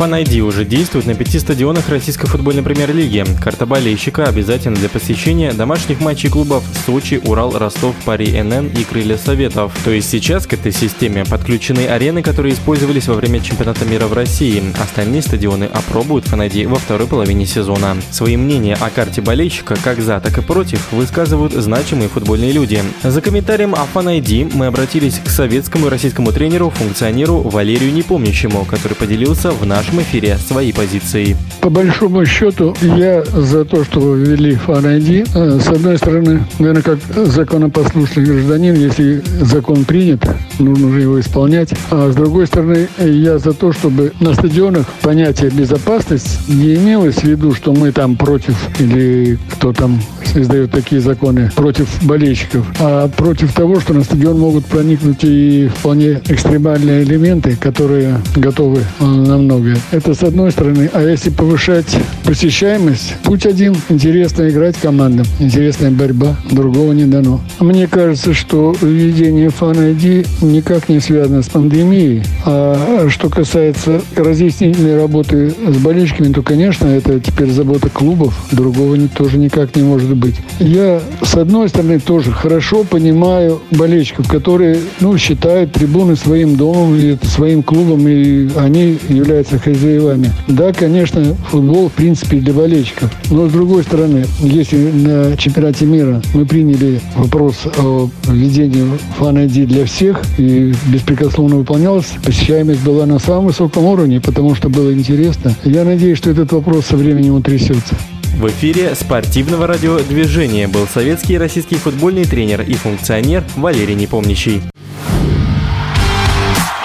Fan ID уже действует на пяти стадионах Российской футбольной премьер-лиги. Карта болельщика обязательно для посещения домашних матчей клубов Сочи, Урал, Ростов, Пари, НН и Крылья Советов. То есть сейчас к этой системе подключены арены, которые использовались во время чемпионата мира в России. Остальные стадионы опробуют Fan ID во второй половине сезона. Свои мнения о карте болельщика как за, так и против высказывают значимые футбольные люди. За комментарием о Fan ID мы обратились к советскому и российскому тренеру, функционеру Валерию Непомнящему, который поделился в нашем нашем эфире свои позиции. По большому счету, я за то, что ввели Fan ID. Э, с одной стороны, наверное, как законопослушный гражданин, если закон принят, нужно же его исполнять. А с другой стороны, я за то, чтобы на стадионах понятие безопасность не имелось в виду, что мы там против или кто там издает такие законы против болельщиков, а против того, что на стадион могут проникнуть и вполне экстремальные элементы, которые готовы э, на многое. Это с одной стороны. А если повышать посещаемость, путь один. Интересно играть командам. Интересная борьба. Другого не дано. Мне кажется, что введение Fan ID никак не связано с пандемией. А что касается разъяснительной работы с болельщиками, то, конечно, это теперь забота клубов. Другого тоже никак не может быть. Я, с одной стороны, тоже хорошо понимаю болельщиков, которые, ну, считают трибуны своим домом или своим клубом, и они являются хозяевами. Да, конечно, футбол, в принципе, для болельщиков. Но, с другой стороны, если на чемпионате мира мы приняли вопрос о введении фан для всех и беспрекословно выполнялось, посещаемость была на самом высоком уровне, потому что было интересно. Я надеюсь, что этот вопрос со временем утрясется. В эфире спортивного радиодвижения был советский и российский футбольный тренер и функционер Валерий Непомнящий.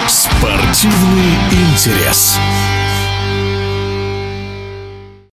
Спортивный интерес.